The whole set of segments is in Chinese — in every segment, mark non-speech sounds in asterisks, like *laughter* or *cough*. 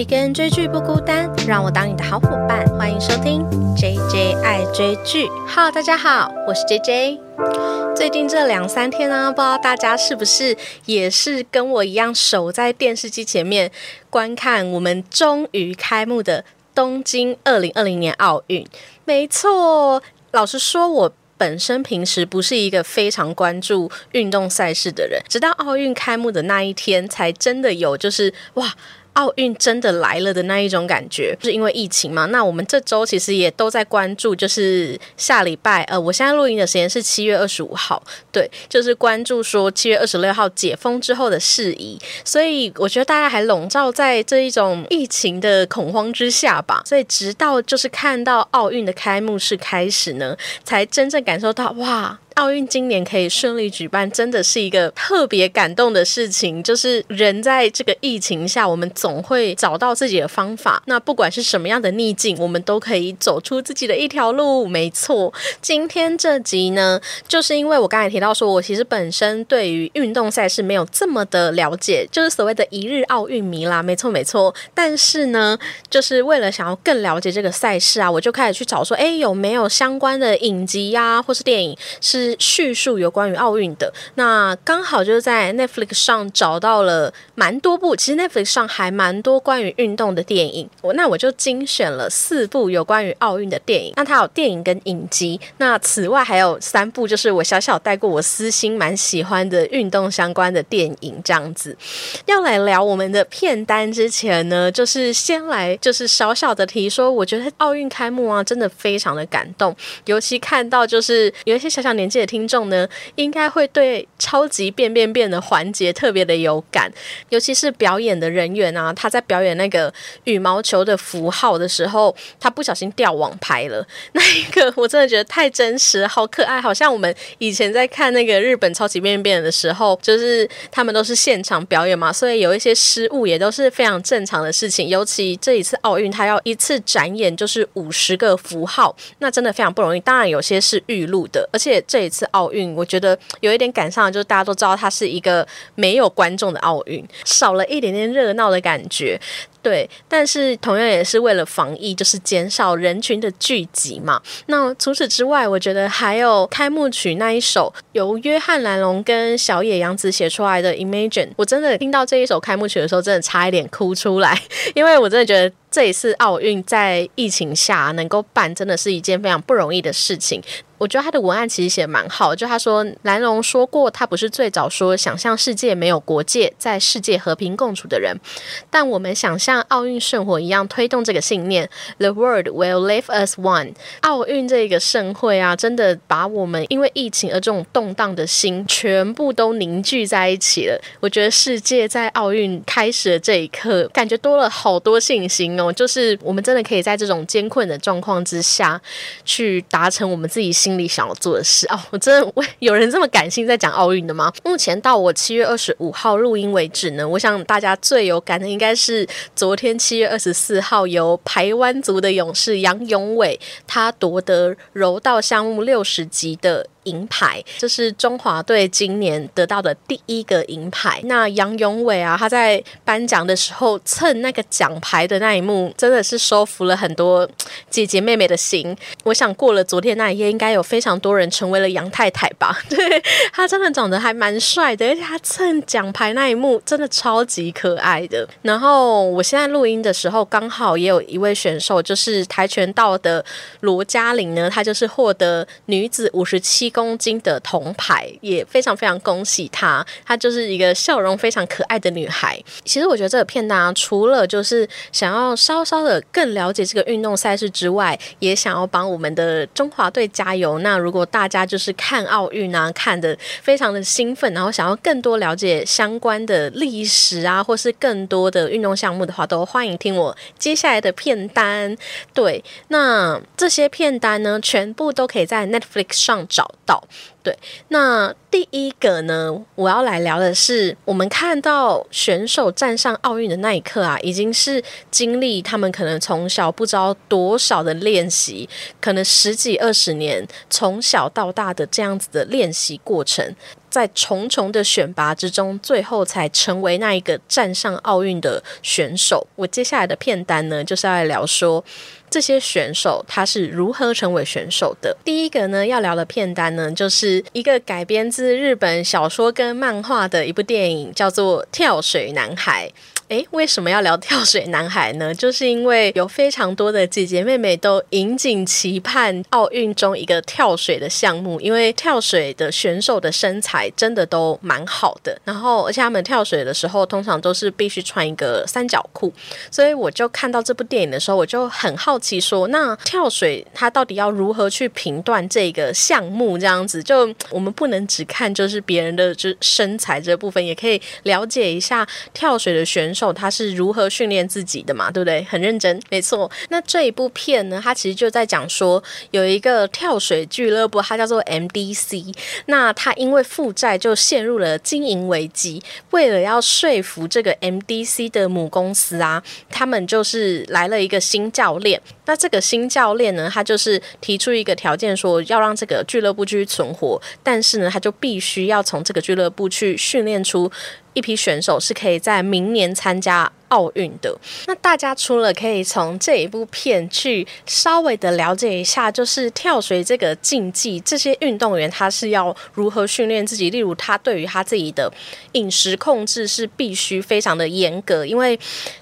一个人追剧不孤单，让我当你的好伙伴。欢迎收听 J J 爱追剧。Hello，大家好，我是 J J。最近这两三天呢，不知道大家是不是也是跟我一样守在电视机前面观看我们终于开幕的东京二零二零年奥运？没错，老实说，我。本身平时不是一个非常关注运动赛事的人，直到奥运开幕的那一天，才真的有就是哇。奥运真的来了的那一种感觉，是因为疫情嘛？那我们这周其实也都在关注，就是下礼拜，呃，我现在录音的时间是七月二十五号，对，就是关注说七月二十六号解封之后的事宜。所以我觉得大家还笼罩在这一种疫情的恐慌之下吧。所以直到就是看到奥运的开幕式开始呢，才真正感受到哇。奥运今年可以顺利举办，真的是一个特别感动的事情。就是人在这个疫情下，我们总会找到自己的方法。那不管是什么样的逆境，我们都可以走出自己的一条路。没错，今天这集呢，就是因为我刚才提到说，我其实本身对于运动赛事没有这么的了解，就是所谓的一日奥运迷啦。没错，没错。但是呢，就是为了想要更了解这个赛事啊，我就开始去找说，哎，有没有相关的影集呀，或是电影是。叙述有关于奥运的，那刚好就在 Netflix 上找到了蛮多部，其实 Netflix 上还蛮多关于运动的电影，我那我就精选了四部有关于奥运的电影。那它有电影跟影集，那此外还有三部就是我小小带过我私心蛮喜欢的运动相关的电影，这样子。要来聊我们的片单之前呢，就是先来就是小小的提说，我觉得奥运开幕啊，真的非常的感动，尤其看到就是有一些小小年纪。的听众呢，应该会对超级变变变的环节特别的有感，尤其是表演的人员啊，他在表演那个羽毛球的符号的时候，他不小心掉网拍了，那一个我真的觉得太真实，好可爱，好像我们以前在看那个日本超级变变变的时候，就是他们都是现场表演嘛，所以有一些失误也都是非常正常的事情。尤其这一次奥运，他要一次展演就是五十个符号，那真的非常不容易。当然有些是预录的，而且这一。次奥运，我觉得有一点赶上，就大家都知道它是一个没有观众的奥运，少了一点点热闹的感觉。对，但是同样也是为了防疫，就是减少人群的聚集嘛。那除此之外，我觉得还有开幕曲那一首由约翰·兰龙跟小野洋子写出来的《Imagine》，我真的听到这一首开幕曲的时候，真的差一点哭出来，*laughs* 因为我真的觉得这一次奥运在疫情下能够办，真的是一件非常不容易的事情。我觉得他的文案其实写蛮好，就他说兰龙说过，他不是最早说想象世界没有国界，在世界和平共处的人，但我们想象。像奥运圣火一样推动这个信念，The world will leave us one。奥运这个盛会啊，真的把我们因为疫情而这种动荡的心全部都凝聚在一起了。我觉得世界在奥运开始的这一刻，感觉多了好多信心哦。就是我们真的可以在这种艰困的状况之下，去达成我们自己心里想要做的事哦。我真的，有人这么感性在讲奥运的吗？目前到我七月二十五号录音为止呢，我想大家最有感的应该是。昨天七月二十四号，由台湾族的勇士杨永伟，他夺得柔道项目六十级的。银牌，这是中华队今年得到的第一个银牌。那杨永伟啊，他在颁奖的时候蹭那个奖牌的那一幕，真的是收服了很多姐姐妹妹的心。我想过了昨天那一夜，应该有非常多人成为了杨太太吧？对 *laughs* 他真的长得还蛮帅的，而且他蹭奖牌那一幕真的超级可爱的。然后我现在录音的时候，刚好也有一位选手，就是跆拳道的罗嘉玲呢，她就是获得女子五十七。公斤的铜牌也非常非常恭喜她，她就是一个笑容非常可爱的女孩。其实我觉得这个片单啊除了就是想要稍稍的更了解这个运动赛事之外，也想要帮我们的中华队加油。那如果大家就是看奥运啊，看的非常的兴奋，然后想要更多了解相关的历史啊，或是更多的运动项目的话，都欢迎听我接下来的片单。对，那这些片单呢，全部都可以在 Netflix 上找。道。对，那第一个呢，我要来聊的是，我们看到选手站上奥运的那一刻啊，已经是经历他们可能从小不知道多少的练习，可能十几二十年从小到大的这样子的练习过程。在重重的选拔之中，最后才成为那一个站上奥运的选手。我接下来的片单呢，就是要来聊说这些选手他是如何成为选手的。第一个呢，要聊的片单呢，就是一个改编自日本小说跟漫画的一部电影，叫做《跳水男孩》。诶，为什么要聊跳水男孩呢？就是因为有非常多的姐姐妹妹都引颈期盼奥运中一个跳水的项目，因为跳水的选手的身材真的都蛮好的。然后，而且他们跳水的时候通常都是必须穿一个三角裤，所以我就看到这部电影的时候，我就很好奇，说那跳水它到底要如何去评断这个项目？这样子，就我们不能只看就是别人的就身材这部分，也可以了解一下跳水的选手。他是如何训练自己的嘛？对不对？很认真，没错。那这一部片呢？它其实就在讲说，有一个跳水俱乐部，它叫做 MDC。那他因为负债就陷入了经营危机。为了要说服这个 MDC 的母公司啊，他们就是来了一个新教练。那这个新教练呢，他就是提出一个条件，说要让这个俱乐部继续存活，但是呢，他就必须要从这个俱乐部去训练出。一批选手是可以在明年参加。奥运的那大家除了可以从这一部片去稍微的了解一下，就是跳水这个竞技，这些运动员他是要如何训练自己？例如他对于他自己的饮食控制是必须非常的严格，因为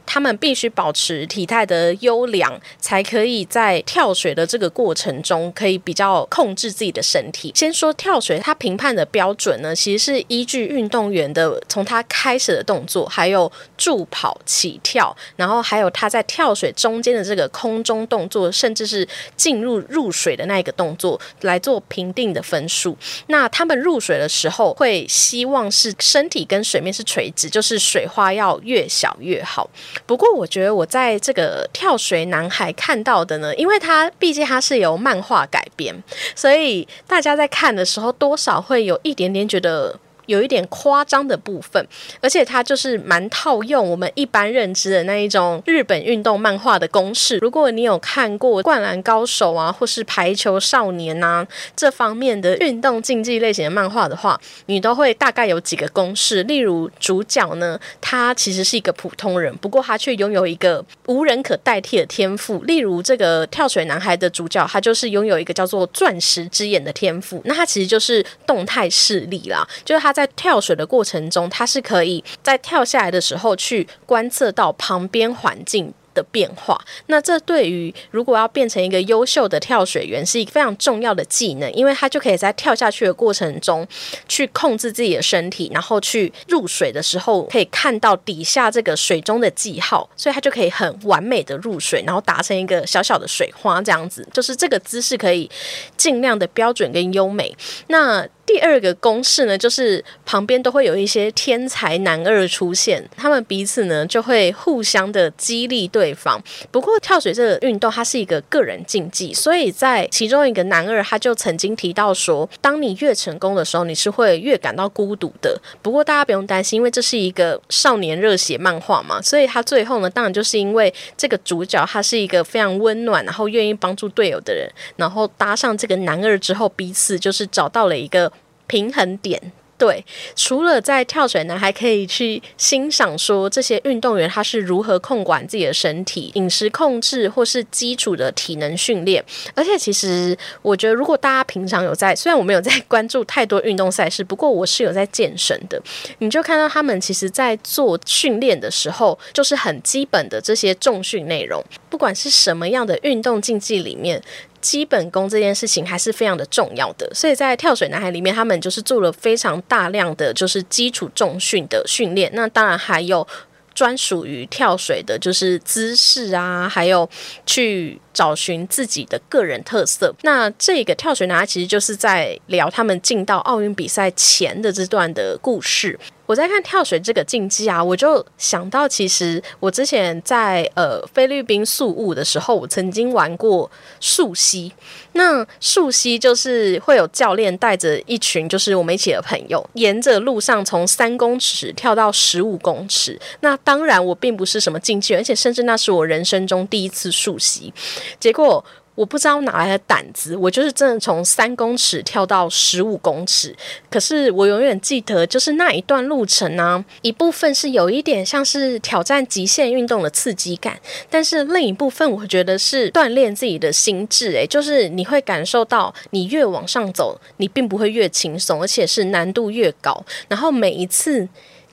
他们必须保持体态的优良，才可以在跳水的这个过程中可以比较控制自己的身体。先说跳水，它评判的标准呢，其实是依据运动员的从他开始的动作，还有助跑。起跳，然后还有他在跳水中间的这个空中动作，甚至是进入入水的那一个动作来做评定的分数。那他们入水的时候会希望是身体跟水面是垂直，就是水花要越小越好。不过我觉得我在这个跳水男孩看到的呢，因为他毕竟他是由漫画改编，所以大家在看的时候多少会有一点点觉得。有一点夸张的部分，而且它就是蛮套用我们一般认知的那一种日本运动漫画的公式。如果你有看过《灌篮高手》啊，或是《排球少年》呐这方面的运动竞技类型的漫画的话，你都会大概有几个公式。例如主角呢，他其实是一个普通人，不过他却拥有一个无人可代替的天赋。例如这个跳水男孩的主角，他就是拥有一个叫做钻石之眼的天赋。那他其实就是动态视力啦，就是他。在跳水的过程中，它是可以在跳下来的时候去观测到旁边环境。的变化，那这对于如果要变成一个优秀的跳水员是一个非常重要的技能，因为他就可以在跳下去的过程中去控制自己的身体，然后去入水的时候可以看到底下这个水中的记号，所以他就可以很完美的入水，然后达成一个小小的水花这样子，就是这个姿势可以尽量的标准跟优美。那第二个公式呢，就是旁边都会有一些天才男二出现，他们彼此呢就会互相的激励对。方。不过跳水这个运动，它是一个个人竞技，所以在其中一个男二，他就曾经提到说，当你越成功的时候，你是会越感到孤独的。不过大家不用担心，因为这是一个少年热血漫画嘛，所以他最后呢，当然就是因为这个主角他是一个非常温暖，然后愿意帮助队友的人，然后搭上这个男二之后，彼此就是找到了一个平衡点。对，除了在跳水呢，还可以去欣赏说这些运动员他是如何控管自己的身体、饮食控制或是基础的体能训练。而且，其实我觉得，如果大家平常有在，*laughs* 虽然我没有在关注太多运动赛事，不过我是有在健身的，你就看到他们其实在做训练的时候，就是很基本的这些重训内容，不管是什么样的运动竞技里面。基本功这件事情还是非常的重要的，所以在跳水男孩里面，他们就是做了非常大量的就是基础重训的训练。那当然还有专属于跳水的，就是姿势啊，还有去找寻自己的个人特色。那这个跳水男孩其实就是在聊他们进到奥运比赛前的这段的故事。我在看跳水这个竞技啊，我就想到，其实我之前在呃菲律宾宿务的时候，我曾经玩过溯溪。那溯溪就是会有教练带着一群，就是我们一起的朋友，沿着路上从三公尺跳到十五公尺。那当然，我并不是什么竞技，而且甚至那是我人生中第一次溯溪。结果。我不知道哪来的胆子，我就是真的从三公尺跳到十五公尺。可是我永远记得，就是那一段路程呢，一部分是有一点像是挑战极限运动的刺激感，但是另一部分我觉得是锻炼自己的心智。诶，就是你会感受到，你越往上走，你并不会越轻松，而且是难度越高。然后每一次。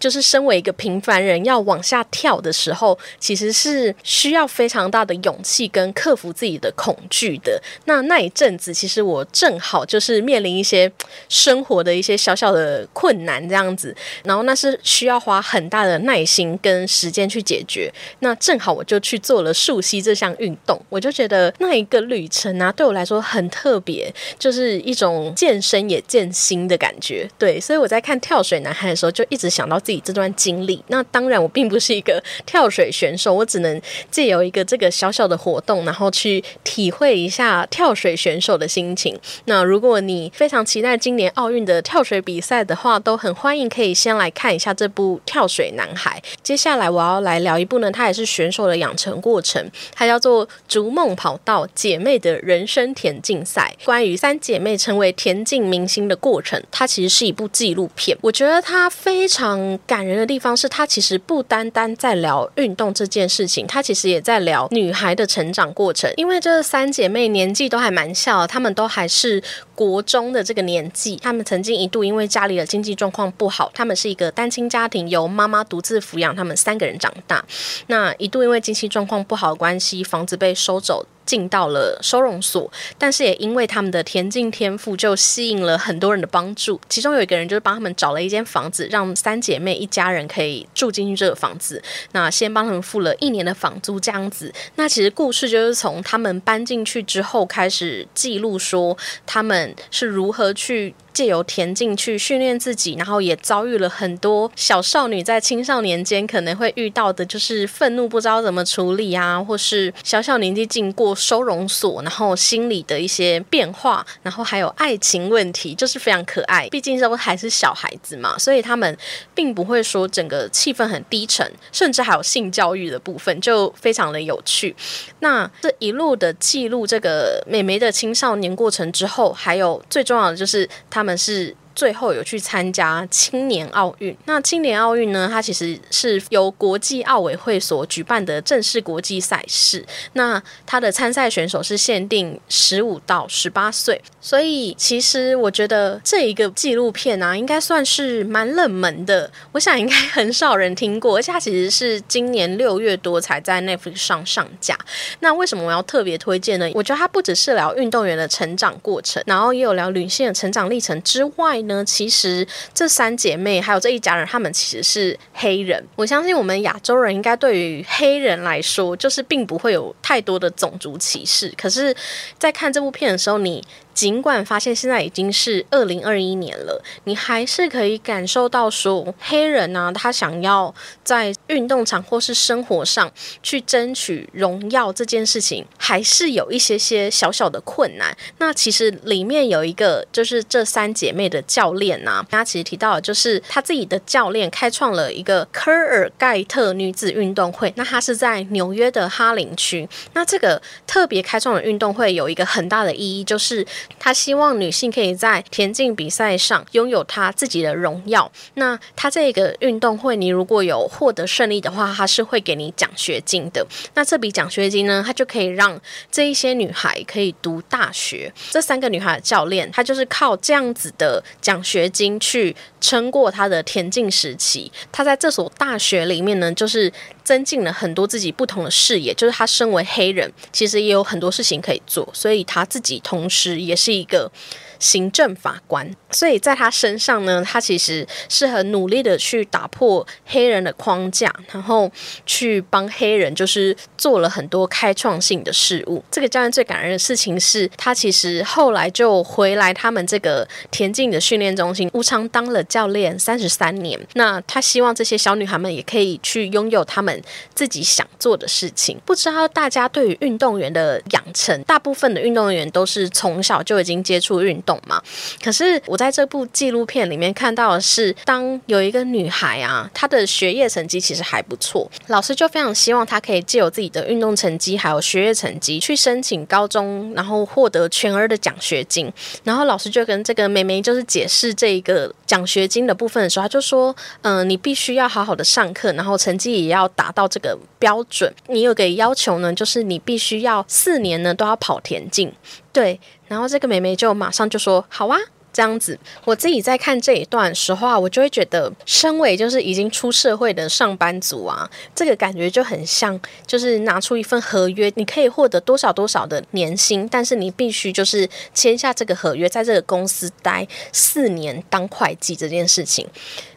就是身为一个平凡人要往下跳的时候，其实是需要非常大的勇气跟克服自己的恐惧的。那那一阵子，其实我正好就是面临一些生活的一些小小的困难这样子，然后那是需要花很大的耐心跟时间去解决。那正好我就去做了溯溪这项运动，我就觉得那一个旅程啊，对我来说很特别，就是一种健身也健心的感觉。对，所以我在看跳水男孩的时候，就一直想到。自己这段经历，那当然我并不是一个跳水选手，我只能借由一个这个小小的活动，然后去体会一下跳水选手的心情。那如果你非常期待今年奥运的跳水比赛的话，都很欢迎可以先来看一下这部《跳水男孩》。接下来我要来聊一部呢，它也是选手的养成过程，它叫做《逐梦跑道：姐妹的人生田径赛》，关于三姐妹成为田径明星的过程。它其实是一部纪录片，我觉得它非常。感人的地方是，他其实不单单在聊运动这件事情，他其实也在聊女孩的成长过程。因为这三姐妹年纪都还蛮小，她们都还是国中的这个年纪。她们曾经一度因为家里的经济状况不好，她们是一个单亲家庭，由妈妈独自抚养她们三个人长大。那一度因为经济状况不好的关系，房子被收走。进到了收容所，但是也因为他们的田径天赋，就吸引了很多人的帮助。其中有一个人就是帮他们找了一间房子，让三姐妹一家人可以住进去这个房子。那先帮他们付了一年的房租，这样子。那其实故事就是从他们搬进去之后开始记录，说他们是如何去。借由田径去训练自己，然后也遭遇了很多小少女在青少年间可能会遇到的，就是愤怒不知道怎么处理啊，或是小小年纪进过收容所，然后心理的一些变化，然后还有爱情问题，就是非常可爱。毕竟都还是小孩子嘛，所以他们并不会说整个气氛很低沉，甚至还有性教育的部分，就非常的有趣。那这一路的记录这个美眉的青少年过程之后，还有最重要的就是他。们是。最后有去参加青年奥运。那青年奥运呢？它其实是由国际奥委会所举办的正式国际赛事。那它的参赛选手是限定十五到十八岁。所以其实我觉得这一个纪录片啊，应该算是蛮冷门的。我想应该很少人听过，而且它其实是今年六月多才在 Netflix 上上架。那为什么我要特别推荐呢？我觉得它不只是聊运动员的成长过程，然后也有聊女性的成长历程之外。呢，其实这三姐妹还有这一家人，他们其实是黑人。我相信我们亚洲人应该对于黑人来说，就是并不会有太多的种族歧视。可是，在看这部片的时候，你。尽管发现现在已经是二零二一年了，你还是可以感受到说，黑人呢，他想要在运动场或是生活上去争取荣耀这件事情，还是有一些些小小的困难。那其实里面有一个，就是这三姐妹的教练呐，他其实提到，就是他自己的教练开创了一个科尔盖特女子运动会。那他是在纽约的哈林区。那这个特别开创的运动会有一个很大的意义，就是。他希望女性可以在田径比赛上拥有她自己的荣耀。那他这个运动会，你如果有获得胜利的话，他是会给你奖学金的。那这笔奖学金呢，他就可以让这一些女孩可以读大学。这三个女孩的教练，他就是靠这样子的奖学金去撑过他的田径时期。他在这所大学里面呢，就是增进了很多自己不同的视野。就是他身为黑人，其实也有很多事情可以做，所以他自己同时也。是一个行政法官，所以在他身上呢，他其实是很努力的去打破黑人的框架，然后去帮黑人就是做了很多开创性的事物。这个教练最感人的事情是他其实后来就回来他们这个田径的训练中心，无偿当了教练三十三年。那他希望这些小女孩们也可以去拥有他们自己想做的事情。不知道大家对于运动员的养成，大部分的运动员都是从小就已经接触运动嘛？可是我在这部纪录片里面看到的是，当有一个女孩啊，她的学业成绩其实还不错，老师就非常希望她可以借由自己的运动成绩还有学业成绩去申请高中，然后获得全额的奖学金。然后老师就跟这个妹妹就是解释这一个奖学金的部分的时候，他就说：“嗯，你必须要好好的上课，然后成绩也要达到这个标准。你有个要求呢，就是你必须要四年呢都要跑田径。”对，然后这个妹妹就马上就说：“好啊。”这样子，我自己在看这一段实话，我就会觉得，身为就是已经出社会的上班族啊，这个感觉就很像，就是拿出一份合约，你可以获得多少多少的年薪，但是你必须就是签下这个合约，在这个公司待四年当会计这件事情。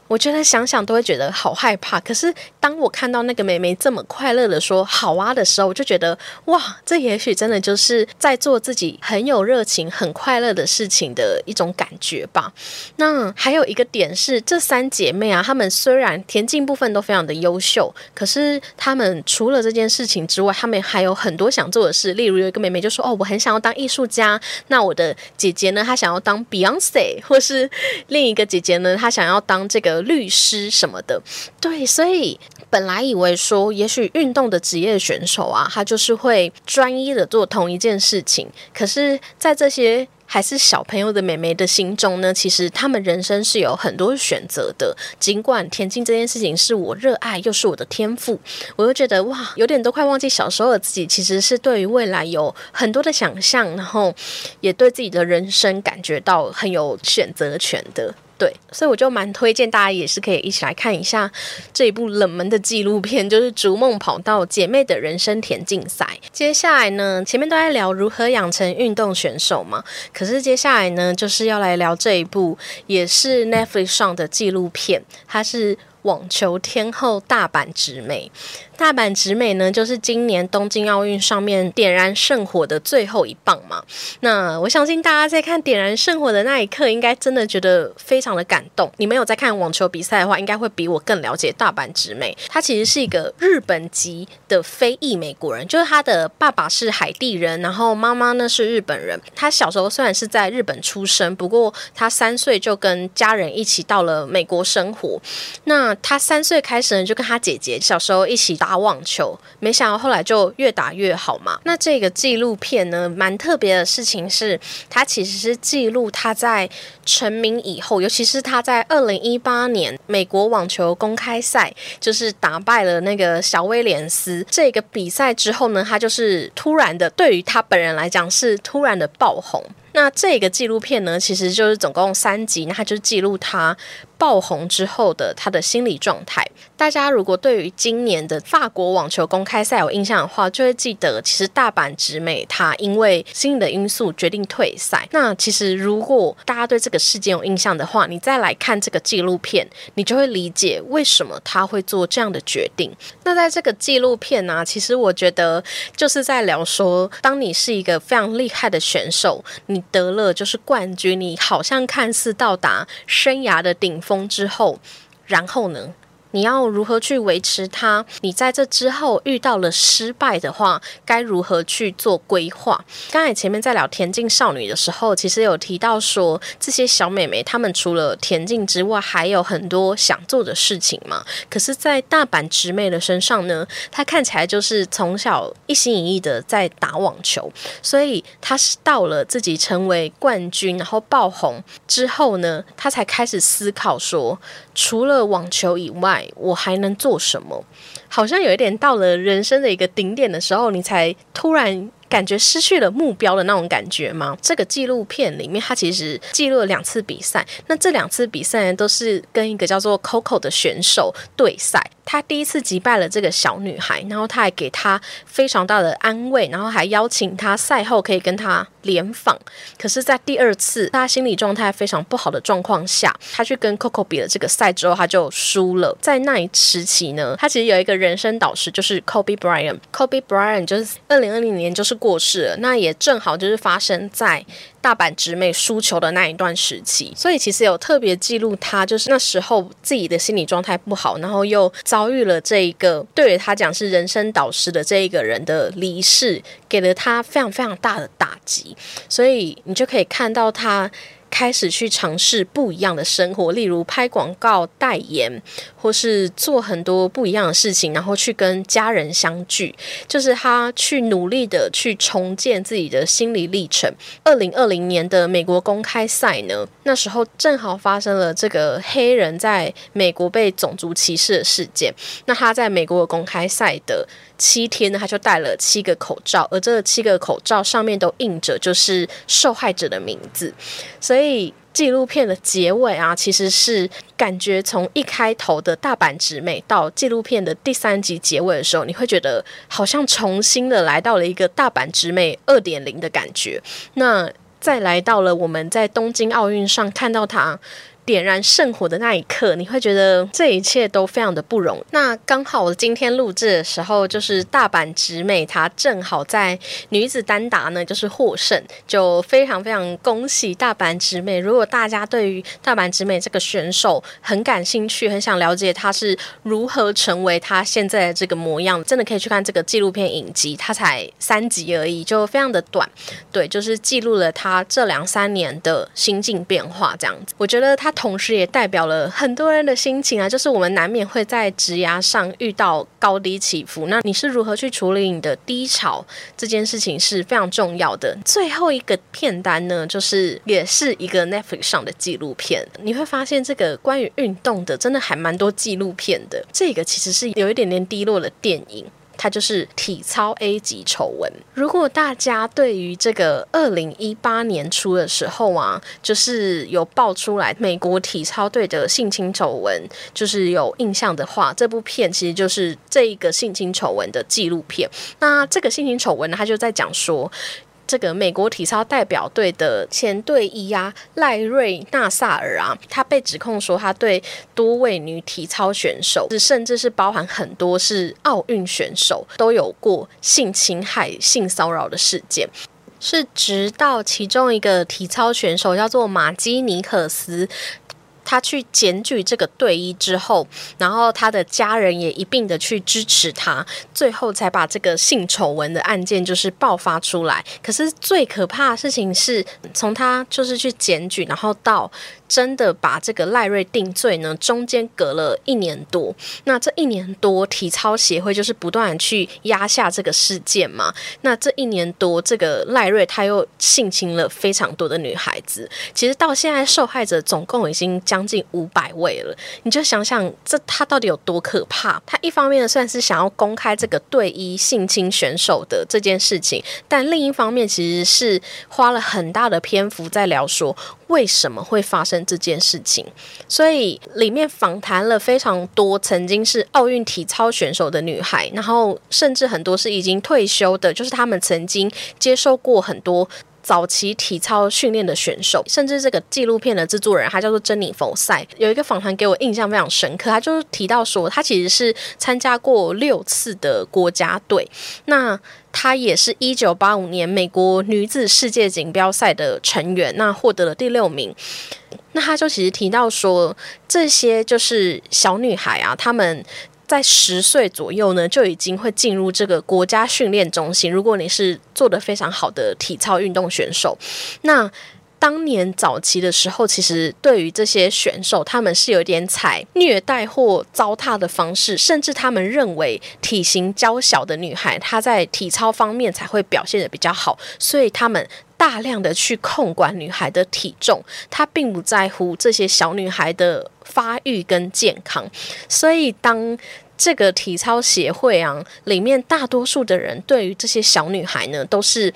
我觉得想想都会觉得好害怕。可是当我看到那个妹妹这么快乐的说“好啊”的时候，我就觉得哇，这也许真的就是在做自己很有热情、很快乐的事情的一种感觉吧。那还有一个点是，这三姐妹啊，她们虽然田径部分都非常的优秀，可是她们除了这件事情之外，她们还有很多想做的事。例如有一个妹妹就说：“哦，我很想要当艺术家。”那我的姐姐呢，她想要当 Beyonce，或是另一个姐姐呢，她想要当这个。律师什么的，对，所以本来以为说，也许运动的职业选手啊，他就是会专一的做同一件事情。可是，在这些还是小朋友的美眉的心中呢，其实他们人生是有很多选择的。尽管田径这件事情是我热爱，又是我的天赋，我又觉得哇，有点都快忘记小时候的自己，其实是对于未来有很多的想象，然后也对自己的人生感觉到很有选择权的。对，所以我就蛮推荐大家，也是可以一起来看一下这一部冷门的纪录片，*laughs* 就是《逐梦跑道姐妹的人生田径赛》。接下来呢，前面都在聊如何养成运动选手嘛，可是接下来呢，就是要来聊这一部也是 Netflix 上的纪录片，它是网球天后大阪直美。大阪直美呢，就是今年东京奥运上面点燃圣火的最后一棒嘛。那我相信大家在看点燃圣火的那一刻，应该真的觉得非常的感动。你没有在看网球比赛的话，应该会比我更了解大阪直美。她其实是一个日本籍的非裔美国人，就是她的爸爸是海地人，然后妈妈呢是日本人。她小时候虽然是在日本出生，不过她三岁就跟家人一起到了美国生活。那她三岁开始呢，就跟她姐姐小时候一起打。打网球，没想到后来就越打越好嘛。那这个纪录片呢，蛮特别的事情是，它其实是记录他在成名以后，尤其是他在二零一八年美国网球公开赛，就是打败了那个小威廉斯这个比赛之后呢，他就是突然的，对于他本人来讲是突然的爆红。那这个纪录片呢，其实就是总共三集，那它就是记录他爆红之后的他的心理状态。大家如果对于今年的法国网球公开赛有印象的话，就会记得其实大阪直美她因为心理的因素决定退赛。那其实如果大家对这个事件有印象的话，你再来看这个纪录片，你就会理解为什么他会做这样的决定。那在这个纪录片呢，其实我觉得就是在聊说，当你是一个非常厉害的选手，你得了就是冠军，你好像看似到达生涯的顶峰之后，然后呢？你要如何去维持它？你在这之后遇到了失败的话，该如何去做规划？刚才前面在聊田径少女的时候，其实有提到说，这些小美眉她们除了田径之外，还有很多想做的事情嘛。可是，在大阪直美的身上呢，她看起来就是从小一心一意的在打网球，所以她是到了自己成为冠军，然后爆红之后呢，她才开始思考说，除了网球以外。我还能做什么？好像有一点到了人生的一个顶点的时候，你才突然感觉失去了目标的那种感觉吗？这个纪录片里面，他其实记录了两次比赛，那这两次比赛呢，都是跟一个叫做 Coco 的选手对赛。他第一次击败了这个小女孩，然后他还给她非常大的安慰，然后还邀请她赛后可以跟她联访。可是，在第二次他心理状态非常不好的状况下，他去跟 Coco 比了这个赛之后，他就输了。在那一时期呢，他其实有一个人生导师，就是 Kobe Bryant。Kobe Bryant 就是二零二零年就是过世了，那也正好就是发生在。大阪直美输球的那一段时期，所以其实有特别记录他，就是那时候自己的心理状态不好，然后又遭遇了这一个对于他讲是人生导师的这一个人的离世，给了他非常非常大的打击，所以你就可以看到他。开始去尝试不一样的生活，例如拍广告代言，或是做很多不一样的事情，然后去跟家人相聚，就是他去努力的去重建自己的心理历程。二零二零年的美国公开赛呢，那时候正好发生了这个黑人在美国被种族歧视的事件。那他在美国的公开赛的七天呢，他就戴了七个口罩，而这七个口罩上面都印着就是受害者的名字，所以。纪录片的结尾啊，其实是感觉从一开头的大阪直美到纪录片的第三集结尾的时候，你会觉得好像重新的来到了一个大阪直美二点零的感觉。那再来到了我们在东京奥运上看到他。点燃圣火的那一刻，你会觉得这一切都非常的不容易。那刚好我今天录制的时候，就是大阪直美她正好在女子单打呢，就是获胜，就非常非常恭喜大阪直美。如果大家对于大阪直美这个选手很感兴趣，很想了解她是如何成为她现在的这个模样，真的可以去看这个纪录片影集，它才三集而已，就非常的短。对，就是记录了她这两三年的心境变化，这样子，我觉得她。同时也代表了很多人的心情啊，就是我们难免会在职涯上遇到高低起伏，那你是如何去处理你的低潮？这件事情是非常重要的。最后一个片单呢，就是也是一个 Netflix 上的纪录片，你会发现这个关于运动的真的还蛮多纪录片的。这个其实是有一点点低落的电影。它就是体操 A 级丑闻。如果大家对于这个二零一八年初的时候啊，就是有爆出来美国体操队的性侵丑闻，就是有印象的话，这部片其实就是这一个性侵丑闻的纪录片。那这个性侵丑闻呢，它就在讲说。这个美国体操代表队的前队医啊，赖瑞纳萨尔啊，他被指控说他对多位女体操选手，甚至是包含很多是奥运选手，都有过性侵害、性骚扰的事件。是直到其中一个体操选手叫做马基尼克斯。他去检举这个队医之后，然后他的家人也一并的去支持他，最后才把这个性丑闻的案件就是爆发出来。可是最可怕的事情是从他就是去检举，然后到。真的把这个赖瑞定罪呢？中间隔了一年多，那这一年多，体操协会就是不断去压下这个事件嘛。那这一年多，这个赖瑞他又性侵了非常多的女孩子。其实到现在，受害者总共已经将近五百位了。你就想想，这他到底有多可怕？他一方面算是想要公开这个队医性侵选手的这件事情，但另一方面其实是花了很大的篇幅在聊说。为什么会发生这件事情？所以里面访谈了非常多曾经是奥运体操选手的女孩，然后甚至很多是已经退休的，就是他们曾经接受过很多早期体操训练的选手，甚至这个纪录片的制作人，他叫做珍妮佛赛，有一个访谈给我印象非常深刻，他就是提到说，他其实是参加过六次的国家队，那。她也是一九八五年美国女子世界锦标赛的成员，那获得了第六名。那他就其实提到说，这些就是小女孩啊，她们在十岁左右呢，就已经会进入这个国家训练中心。如果你是做的非常好的体操运动选手，那当年早期的时候，其实对于这些选手，他们是有点采虐待或糟蹋的方式，甚至他们认为体型娇小的女孩，她在体操方面才会表现的比较好，所以他们大量的去控管女孩的体重，他并不在乎这些小女孩的发育跟健康，所以当这个体操协会啊，里面大多数的人对于这些小女孩呢，都是。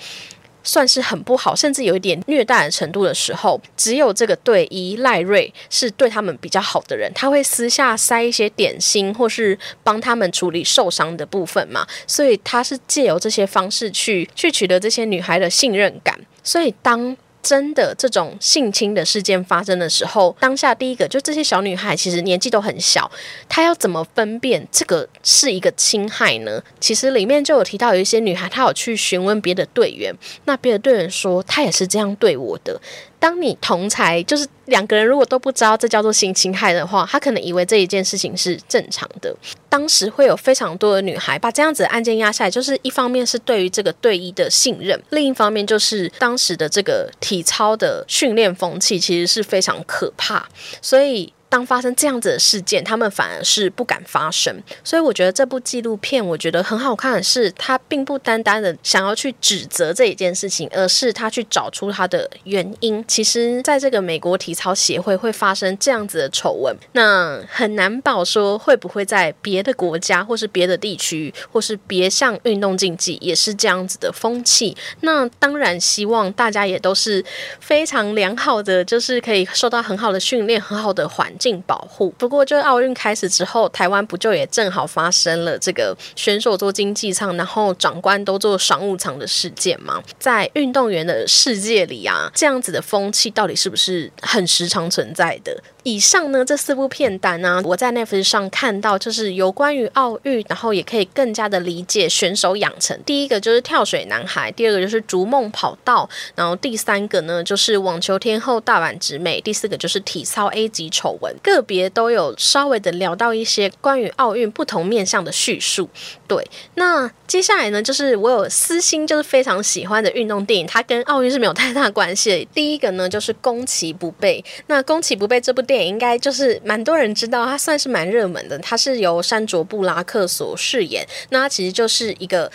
算是很不好，甚至有一点虐待的程度的时候，只有这个队医赖瑞是对他们比较好的人，他会私下塞一些点心，或是帮他们处理受伤的部分嘛，所以他是借由这些方式去去取得这些女孩的信任感，所以当。真的这种性侵的事件发生的时候，当下第一个就这些小女孩其实年纪都很小，她要怎么分辨这个是一个侵害呢？其实里面就有提到有一些女孩，她有去询问别的队员，那别的队员说她也是这样对我的。当你同才就是两个人，如果都不知道这叫做性侵害的话，他可能以为这一件事情是正常的。当时会有非常多的女孩把这样子的案件压下来，就是一方面是对于这个队医的信任，另一方面就是当时的这个体操的训练风气其实是非常可怕，所以。当发生这样子的事件，他们反而是不敢发声。所以我觉得这部纪录片，我觉得很好看的是，它并不单单的想要去指责这一件事情，而是他去找出它的原因。其实，在这个美国体操协会会发生这样子的丑闻，那很难保说会不会在别的国家，或是别的地区，或是别项运动竞技也是这样子的风气。那当然希望大家也都是非常良好的，就是可以受到很好的训练，很好的环。性保护。不过，就奥运开始之后，台湾不就也正好发生了这个选手做经济舱，然后长官都做商务舱的事件吗？在运动员的世界里啊，这样子的风气到底是不是很时常存在的？以上呢，这四部片单呢，我在 Netflix 上看到，就是有关于奥运，然后也可以更加的理解选手养成。第一个就是跳水男孩，第二个就是逐梦跑道，然后第三个呢就是网球天后大阪直美，第四个就是体操 A 级丑闻，个别都有稍微的聊到一些关于奥运不同面向的叙述。对，那接下来呢，就是我有私心就是非常喜欢的运动电影，它跟奥运是没有太大关系的。第一个呢就是攻其不备，那攻其不备这部电也应该就是蛮多人知道，它算是蛮热门的。它是由山卓布拉克所饰演，那它其实就是一个。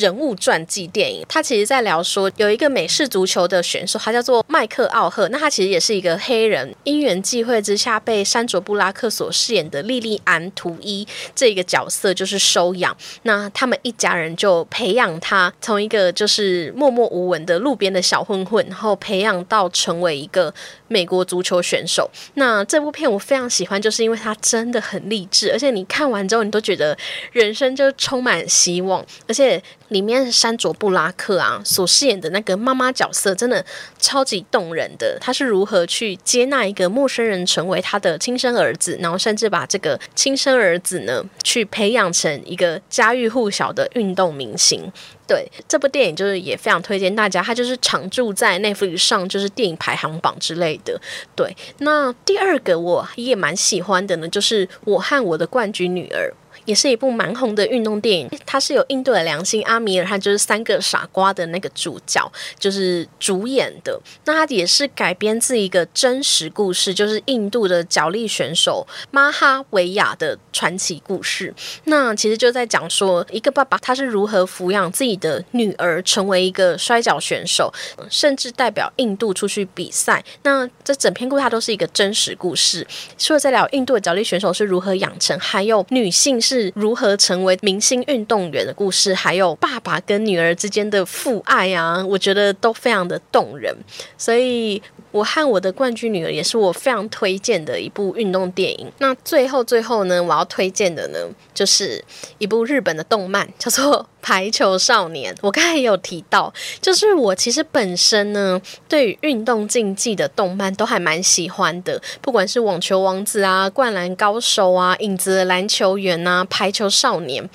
人物传记电影，他其实在聊说有一个美式足球的选手，他叫做麦克奥赫。那他其实也是一个黑人，因缘际会之下被山卓布拉克所饰演的莉莉安图伊这个角色就是收养。那他们一家人就培养他，从一个就是默默无闻的路边的小混混，然后培养到成为一个美国足球选手。那这部片我非常喜欢，就是因为它真的很励志，而且你看完之后，你都觉得人生就充满希望，而且。里面山卓布拉克啊所饰演的那个妈妈角色真的超级动人的，他是如何去接纳一个陌生人成为他的亲生儿子，然后甚至把这个亲生儿子呢去培养成一个家喻户晓的运动明星。对这部电影就是也非常推荐大家，他就是常驻在 Netflix 上就是电影排行榜之类的。对，那第二个我也蛮喜欢的呢，就是我和我的冠军女儿。也是一部蛮红的运动电影，它是有印度的良心阿米尔，他就是三个傻瓜的那个主角，就是主演的。那它也是改编自一个真实故事，就是印度的脚力选手马哈维亚的传奇故事。那其实就在讲说，一个爸爸他是如何抚养自己的女儿成为一个摔跤选手，甚至代表印度出去比赛。那这整篇故事它都是一个真实故事，除了在聊印度的脚力选手是如何养成，还有女性。是如何成为明星运动员的故事，还有爸爸跟女儿之间的父爱啊，我觉得都非常的动人。所以，我和我的冠军女儿也是我非常推荐的一部运动电影。那最后最后呢，我要推荐的呢，就是一部日本的动漫，叫做。*laughs* 排球少年，我刚才也有提到，就是我其实本身呢，对于运动竞技的动漫都还蛮喜欢的，不管是网球王子啊、灌篮高手啊、影子篮球员啊、排球少年。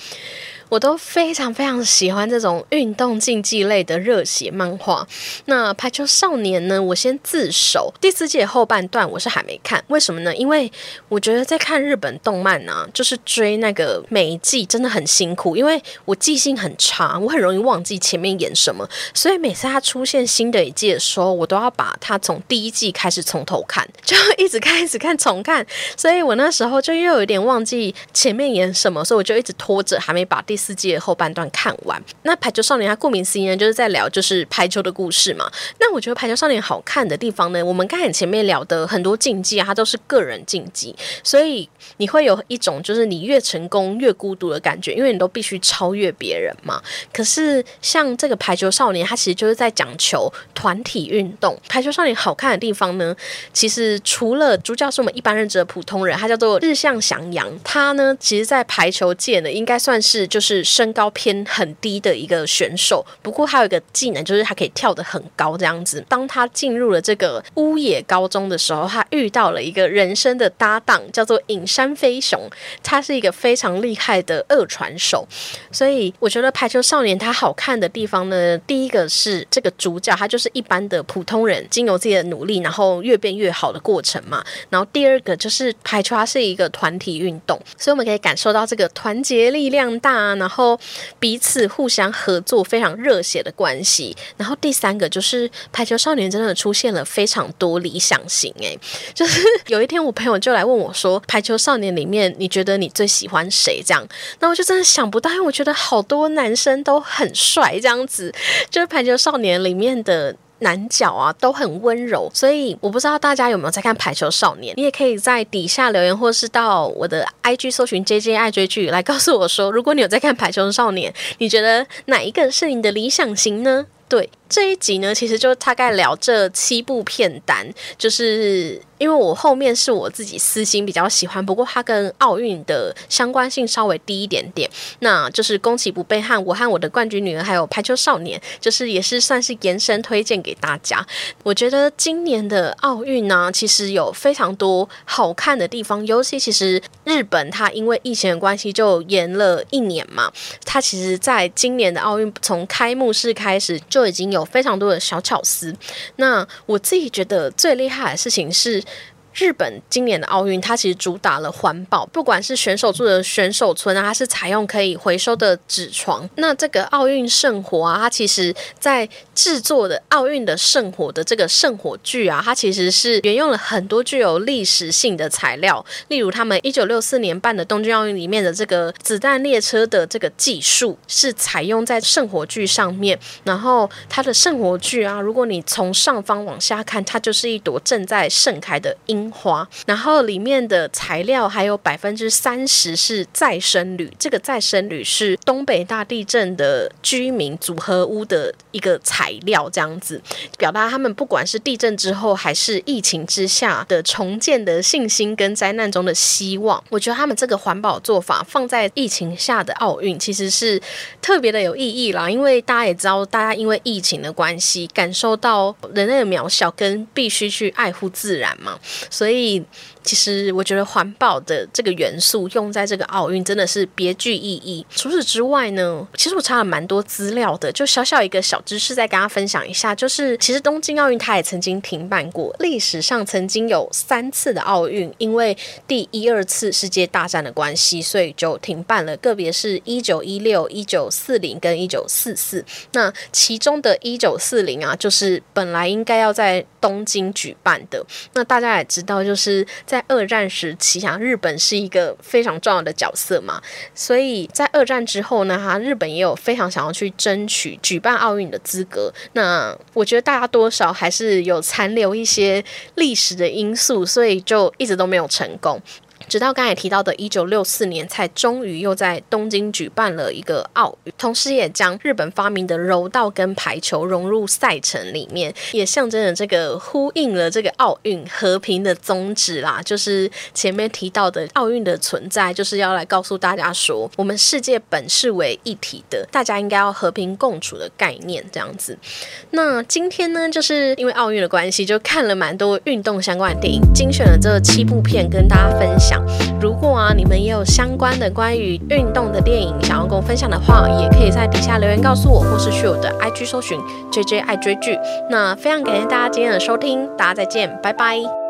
我都非常非常喜欢这种运动竞技类的热血漫画。那《排球少年》呢，我先自首。第四季后半段我是还没看，为什么呢？因为我觉得在看日本动漫呢，就是追那个每一季真的很辛苦，因为我记性很差，我很容易忘记前面演什么，所以每次它出现新的一季的时候，我都要把它从第一季开始从头看，就 *laughs* 一直看一直看重看。所以我那时候就又有点忘记前面演什么，所以我就一直拖着，还没把第四季的后半段看完。那《排球少年》它顾名思义呢，就是在聊就是排球的故事嘛。那我觉得《排球少年》好看的地方呢，我们刚才前面聊的很多竞技啊，它都是个人竞技，所以你会有一种就是你越成功越孤独的感觉，因为你都必须超越别人嘛。可是像这个《排球少年》，它其实就是在讲求团体运动。《排球少年》好看的地方呢，其实除了主角是我们一般认知的普通人，他叫做日向翔阳，他呢，其实在排球界呢，应该算是就是是身高偏很低的一个选手。不过他有一个技能，就是他可以跳得很高这样子。当他进入了这个乌野高中的时候，他遇到了一个人生的搭档，叫做隐山飞雄。他是一个非常厉害的二传手，所以我觉得《排球少年》他好看的地方呢，第一个是这个主角，他就是一般的普通人，经由自己的努力，然后越变越好的过程嘛。然后第二个就是排球，它是一个团体运动，所以我们可以感受到这个团结力量大，然后彼此互相合作，非常热血的关系。然后第三个就是排球少年真的出现了非常多理想型，诶，*laughs* 就是有一天我朋友就来问我说，排球少年里面你觉得你最喜欢谁？这样，那我就真的想不到，因为我觉得好多男生都很帅，这样子，就是排球少年里面的。男角啊都很温柔，所以我不知道大家有没有在看《排球少年》，你也可以在底下留言，或是到我的 IG 搜寻 JJ 爱追剧来告诉我说，如果你有在看《排球少年》，你觉得哪一个是你的理想型呢？对这一集呢，其实就大概聊这七部片单，就是。因为我后面是我自己私心比较喜欢，不过它跟奥运的相关性稍微低一点点。那就是宫崎不备和我和我的冠军女儿，还有排球少年，就是也是算是延伸推荐给大家。我觉得今年的奥运呢，其实有非常多好看的地方，尤其其实日本它因为疫情的关系就延了一年嘛，它其实在今年的奥运从开幕式开始就已经有非常多的小巧思。那我自己觉得最厉害的事情是。日本今年的奥运，它其实主打了环保，不管是选手住的选手村啊，它是采用可以回收的纸床。那这个奥运圣火啊，它其实在制作的奥运的圣火的这个圣火炬啊，它其实是沿用了很多具有历史性的材料，例如他们一九六四年办的东京奥运里面的这个子弹列车的这个技术是采用在圣火炬上面。然后它的圣火炬啊，如果你从上方往下看，它就是一朵正在盛开的樱。花，然后里面的材料还有百分之三十是再生铝，这个再生铝是东北大地震的居民组合屋的一个材料，这样子表达他们不管是地震之后还是疫情之下的重建的信心跟灾难中的希望。我觉得他们这个环保做法放在疫情下的奥运其实是特别的有意义啦，因为大家也知道，大家因为疫情的关系感受到人类的渺小跟必须去爱护自然嘛。所以。其实我觉得环保的这个元素用在这个奥运真的是别具意义。除此之外呢，其实我查了蛮多资料的，就小小一个小知识再跟大家分享一下。就是其实东京奥运它也曾经停办过，历史上曾经有三次的奥运，因为第一、二次世界大战的关系，所以就停办了。个别是一九一六、一九四零跟一九四四。那其中的一九四零啊，就是本来应该要在东京举办的。那大家也知道，就是在在二战时期啊，日本是一个非常重要的角色嘛，所以在二战之后呢，哈，日本也有非常想要去争取举办奥运的资格。那我觉得大家多少还是有残留一些历史的因素，所以就一直都没有成功。直到刚才提到的1964年，才终于又在东京举办了一个奥运，同时也将日本发明的柔道跟排球融入赛程里面，也象征着这个呼应了这个奥运和平的宗旨啦。就是前面提到的奥运的存在，就是要来告诉大家说，我们世界本是为一体的，大家应该要和平共处的概念这样子。那今天呢，就是因为奥运的关系，就看了蛮多运动相关的电影，精选了这七部片跟大家分享。如果啊，你们也有相关的关于运动的电影想要跟我分享的话，也可以在底下留言告诉我，或是去我的 IG 搜寻 JJ 爱追剧。那非常感谢大家今天的收听，大家再见，拜拜。